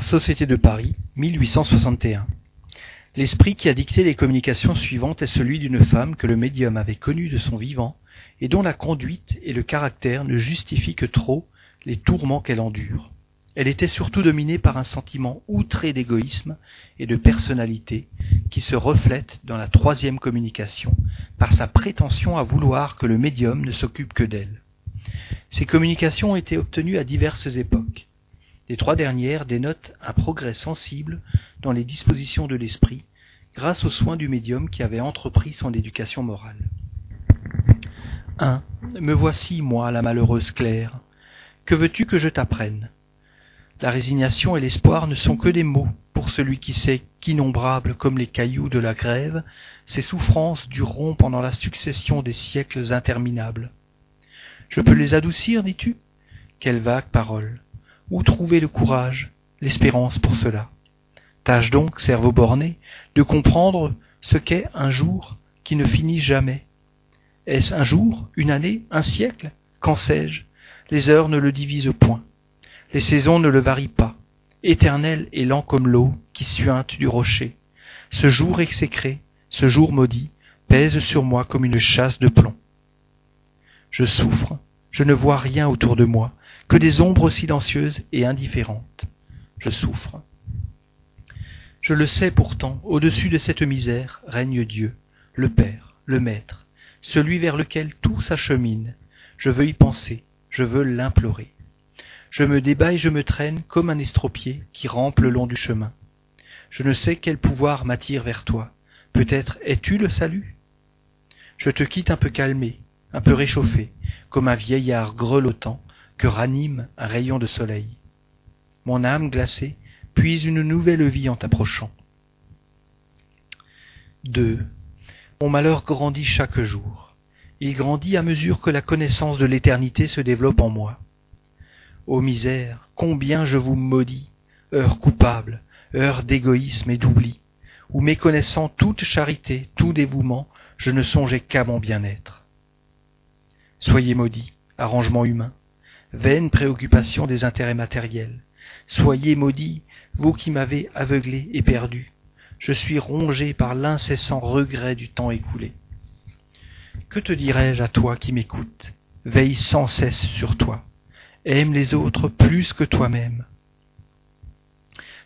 Société de Paris, 1861. L'esprit qui a dicté les communications suivantes est celui d'une femme que le médium avait connue de son vivant et dont la conduite et le caractère ne justifient que trop les tourments qu'elle endure. Elle était surtout dominée par un sentiment outré d'égoïsme et de personnalité qui se reflète dans la troisième communication, par sa prétention à vouloir que le médium ne s'occupe que d'elle. Ces communications ont été obtenues à diverses époques. Les trois dernières dénotent un progrès sensible dans les dispositions de l'esprit grâce aux soins du médium qui avait entrepris son éducation morale. 1. Me voici, moi, la malheureuse Claire. Que veux-tu que je t'apprenne? La résignation et l'espoir ne sont que des mots pour celui qui sait qu'innombrables comme les cailloux de la grève, ces souffrances dureront pendant la succession des siècles interminables. Je peux les adoucir, dis-tu? Quelle vague parole Où trouver le courage, l'espérance pour cela? Tâche donc, cerveau borné, de comprendre ce qu'est un jour qui ne finit jamais. Est-ce un jour, une année, un siècle? Qu'en sais-je? Les heures ne le divisent point. Les saisons ne le varient pas. Éternel et lent comme l'eau qui suinte du rocher. Ce jour exécré, ce jour maudit, pèse sur moi comme une chasse de plomb. Je souffre, je ne vois rien autour de moi, que des ombres silencieuses et indifférentes. Je souffre. Je le sais pourtant, au-dessus de cette misère règne Dieu, le Père, le Maître, celui vers lequel tout s'achemine. Je veux y penser, je veux l'implorer. Je me débat et je me traîne comme un estropié qui rampe le long du chemin. Je ne sais quel pouvoir m'attire vers toi. Peut-être es-tu le salut? Je te quitte un peu calmé, un peu réchauffé, comme un vieillard grelottant que ranime un rayon de soleil. Mon âme glacée puise une nouvelle vie en t'approchant. 2. Mon malheur grandit chaque jour. Il grandit à mesure que la connaissance de l'éternité se développe en moi. Ô misère, combien je vous maudis, heure coupable, heure d'égoïsme et d'oubli, où méconnaissant toute charité, tout dévouement, je ne songeais qu'à mon bien-être. Soyez maudits, arrangement humain, vaine préoccupation des intérêts matériels. Soyez maudits, vous qui m'avez aveuglé et perdu. Je suis rongé par l'incessant regret du temps écoulé. Que te dirais-je à toi qui m'écoutes? Veille sans cesse sur toi. Aime les autres plus que toi-même.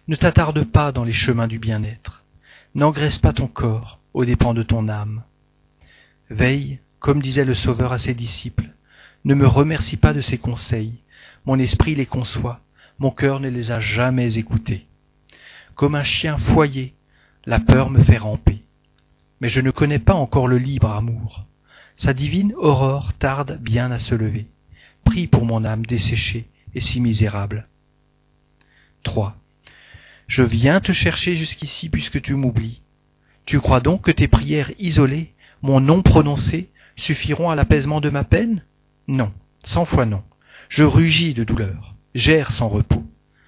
Ne t'attarde pas dans les chemins du bien-être. N'engraisse pas ton corps aux dépens de ton âme. Veille, comme disait le Sauveur à ses disciples. Ne me remercie pas de ses conseils. Mon esprit les conçoit. Mon cœur ne les a jamais écoutés. Comme un chien foyé, la peur me fait ramper. Mais je ne connais pas encore le libre amour. Sa divine aurore tarde bien à se lever. Prie pour mon âme desséchée et si misérable. 3. Je viens te chercher jusqu'ici puisque tu m'oublies. Tu crois donc que tes prières isolées, mon nom prononcé, suffiront à l'apaisement de ma peine? Non, cent fois non. Je rugis de douleur, j'erre sans repos,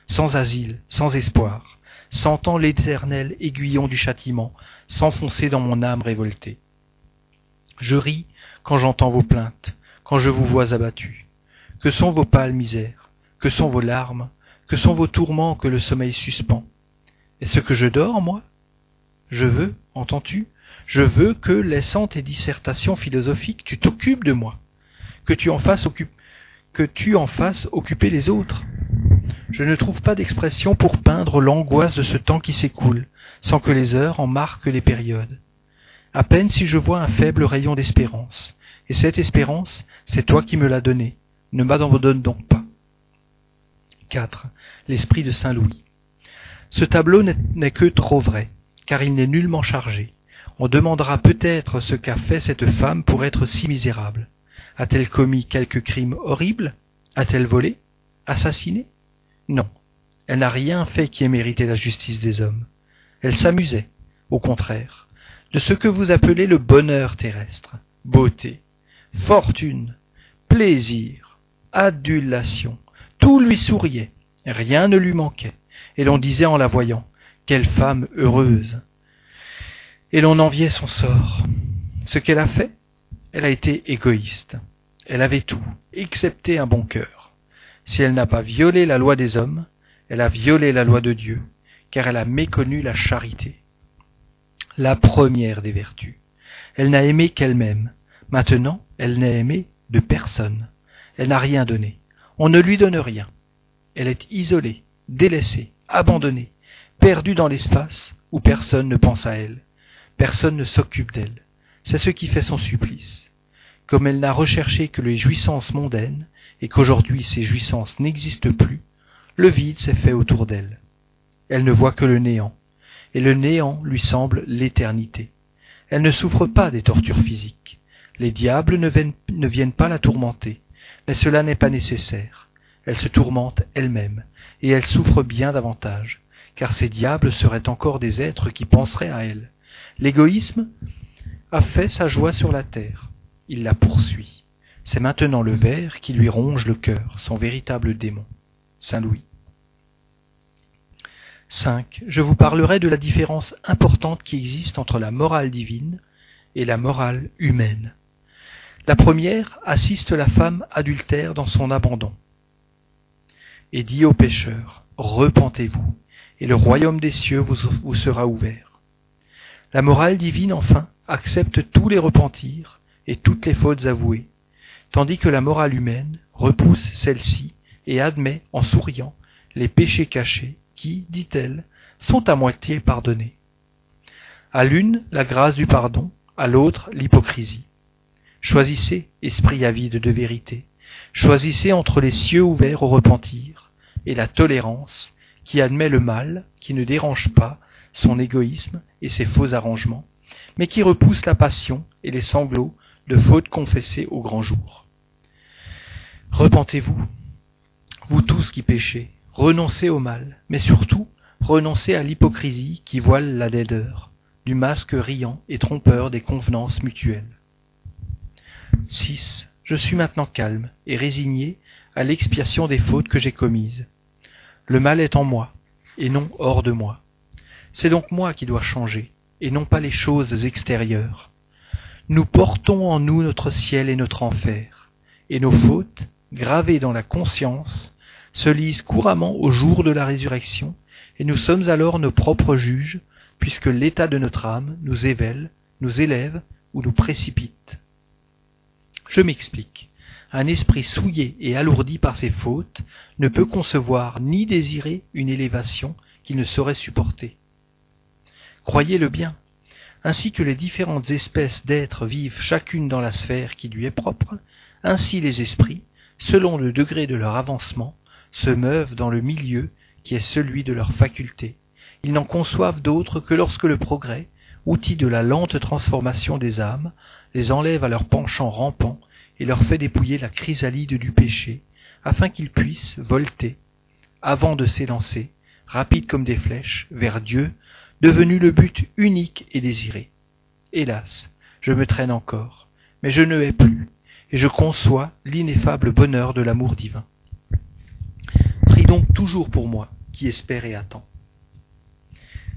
sans asile, sans espoir, sentant l'éternel aiguillon du châtiment s'enfoncer dans mon âme révoltée. Je ris quand j'entends vos plaintes, quand je vous vois abattus. Que sont vos pâles misères Que sont vos larmes Que sont vos tourments que le sommeil suspend? Est-ce que je dors, moi? Je veux, entends-tu? Je veux que, laissant tes dissertations philosophiques, tu t'occupes de moi, que tu en fasses occuper les autres. Je ne trouve pas d'expression pour peindre l'angoisse de ce temps qui s'écoule, sans que les heures en marquent les périodes. À peine si je vois un faible rayon d'espérance, et cette espérance, c'est toi qui me l'as donnée, ne m'abandonne donc pas. 4. L'esprit de Saint Louis. Ce tableau n'est que trop vrai, car il n'est nullement chargé. On demandera peut-être ce qu'a fait cette femme pour être si misérable. A-t-elle commis quelque crime horrible? A-t-elle volé? Assassiné? Non, elle n'a rien fait qui ait mérité la justice des hommes. Elle s'amusait, au contraire, de ce que vous appelez le bonheur terrestre, beauté, fortune, plaisir, adulation. Tout lui souriait, rien ne lui manquait, et l'on disait en la voyant, quelle femme heureuse. Et l'on enviait son sort. Ce qu'elle a fait, elle a été égoïste. Elle avait tout, excepté un bon cœur. Si elle n'a pas violé la loi des hommes, Elle a violé la loi de Dieu, car elle a méconnu la charité. La première des vertus. Elle n'a aimé qu'elle-même. Maintenant, elle n'a aimé de personne. Elle n'a rien donné. On ne lui donne rien. Elle est isolée, délaissée, abandonnée, perdue dans l'espace où personne ne pense à elle. Personne ne s'occupe d'elle. C'est ce qui fait son supplice. Comme elle n'a recherché que les jouissances mondaines, et qu'aujourd'hui ces jouissances n'existent plus, le vide s'est fait autour d'elle. Elle ne voit que le néant, et le néant lui semble l'éternité. Elle ne souffre pas des tortures physiques. Les diables ne viennent, ne viennent pas la tourmenter, mais cela n'est pas nécessaire. Elle se tourmente elle-même, et elle souffre bien davantage, car ces diables seraient encore des êtres qui penseraient à elle. L'égoïsme a fait sa joie sur la terre. Il la poursuit. C'est maintenant le ver qui lui ronge le cœur, son véritable démon. Saint Louis. 5. Je vous parlerai de la différence importante qui existe entre la morale divine et la morale humaine. La première assiste la femme adultère dans son abandon et dit aux pécheurs, Repentez-vous, et le royaume des cieux vous sera ouvert. La morale divine, enfin, accepte tous les repentirs et toutes les fautes avouées, tandis que la morale humaine repousse celle-ci et admet, en souriant, les péchés cachés qui, dit-elle, sont à moitié pardonnés. À l'une, la grâce du pardon, à l'autre, l'hypocrisie. Choisissez, esprit avide de vérité, choisissez entre les cieux ouverts au repentir et la tolérance qui admet le mal, qui ne dérange pas son égoïsme et ses faux arrangements, mais qui repousse la passion et les sanglots de fautes confessées au grand jour. Repentez-vous, vous tous qui péchez, renoncez au mal, mais surtout renoncez à l'hypocrisie qui voile la laideur, du masque riant et trompeur des convenances mutuelles. 6. Je suis maintenant calme et résigné à l'expiation des fautes que j'ai commises. Le mal est en moi, et non hors de moi. C'est donc moi qui dois changer, et non pas les choses extérieures. Nous portons en nous notre ciel et notre enfer, et nos fautes, gravées dans la conscience, se lisent couramment au jour de la résurrection, et nous sommes alors nos propres juges, puisque l'état de notre âme nous évèle, nous élève ou nous précipite. Je m'explique. Un esprit souillé et alourdi par ses fautes ne peut concevoir ni désirer une élévation qu'il ne saurait supporter. Croyez-le bien, ainsi que les différentes espèces d'êtres vivent chacune dans la sphère qui lui est propre, ainsi les esprits, selon le degré de leur avancement, se meuvent dans le milieu qui est celui de leurs facultés. Ils n'en conçoivent d'autres que lorsque le progrès, outil de la lente transformation des âmes, les enlève à leur penchant rampant et leur fait dépouiller la chrysalide du péché, afin qu'ils puissent volter, avant de s'élancer, rapides comme des flèches, vers Dieu, devenu le but unique et désiré. Hélas, je me traîne encore, mais je ne hais plus, et je conçois l'ineffable bonheur de l'amour divin. Prie donc toujours pour moi, qui espère et attend.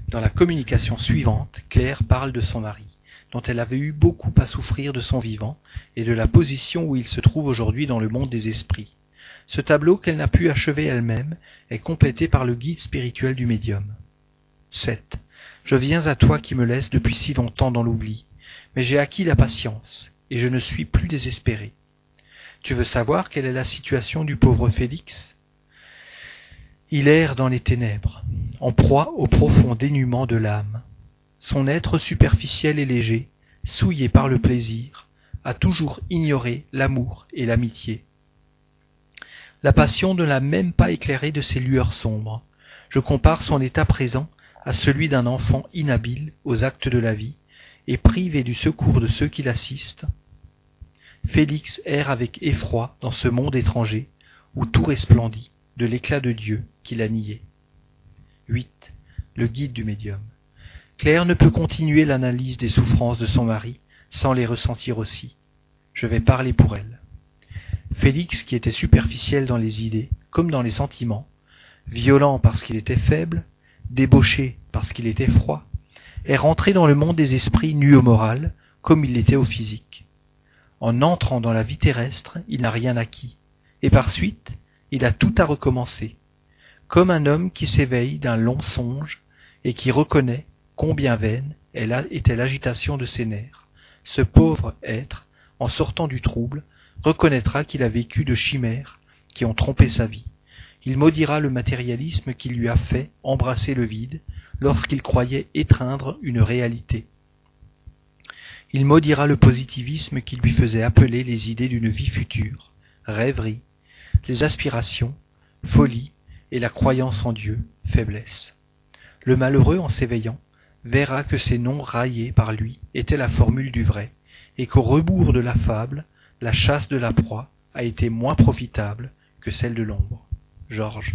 Dans la communication suivante, Claire parle de son mari dont elle avait eu beaucoup à souffrir de son vivant, et de la position où il se trouve aujourd'hui dans le monde des esprits. Ce tableau qu'elle n'a pu achever elle-même est complété par le guide spirituel du médium. 7. Je viens à toi qui me laisses depuis si longtemps dans l'oubli, mais j'ai acquis la patience, et je ne suis plus désespéré. Tu veux savoir quelle est la situation du pauvre Félix? Il erre dans les ténèbres, en proie au profond dénuement de l'âme. Son être superficiel et léger, souillé par le plaisir, a toujours ignoré l'amour et l'amitié. La passion ne l'a même pas éclairé de ses lueurs sombres. Je compare son état présent à celui d'un enfant inhabile aux actes de la vie et privé du secours de ceux qui l'assistent. Félix erre avec effroi dans ce monde étranger où tout resplendit de l'éclat de Dieu qu'il a nié. 8. Le guide du médium. Claire ne peut continuer l'analyse des souffrances de son mari sans les ressentir aussi. Je vais parler pour elle. Félix, qui était superficiel dans les idées comme dans les sentiments, violent parce qu'il était faible, débauché parce qu'il était froid, est rentré dans le monde des esprits nus au moral comme il l'était au physique. En entrant dans la vie terrestre, il n'a rien acquis, et par suite, il a tout à recommencer. comme un homme qui s'éveille d'un long songe et qui reconnaît combien vaine était l'agitation de ses nerfs. Ce pauvre être, en sortant du trouble, reconnaîtra qu'il a vécu de chimères qui ont trompé sa vie. Il maudira le matérialisme qui lui a fait embrasser le vide lorsqu'il croyait étreindre une réalité. Il maudira le positivisme qui lui faisait appeler les idées d'une vie future, rêverie, les aspirations, folie et la croyance en Dieu, faiblesse. Le malheureux, en s'éveillant, verra que ces noms raillés par lui étaient la formule du vrai, et qu'au rebours de la fable, la chasse de la proie a été moins profitable que celle de l'ombre. Georges.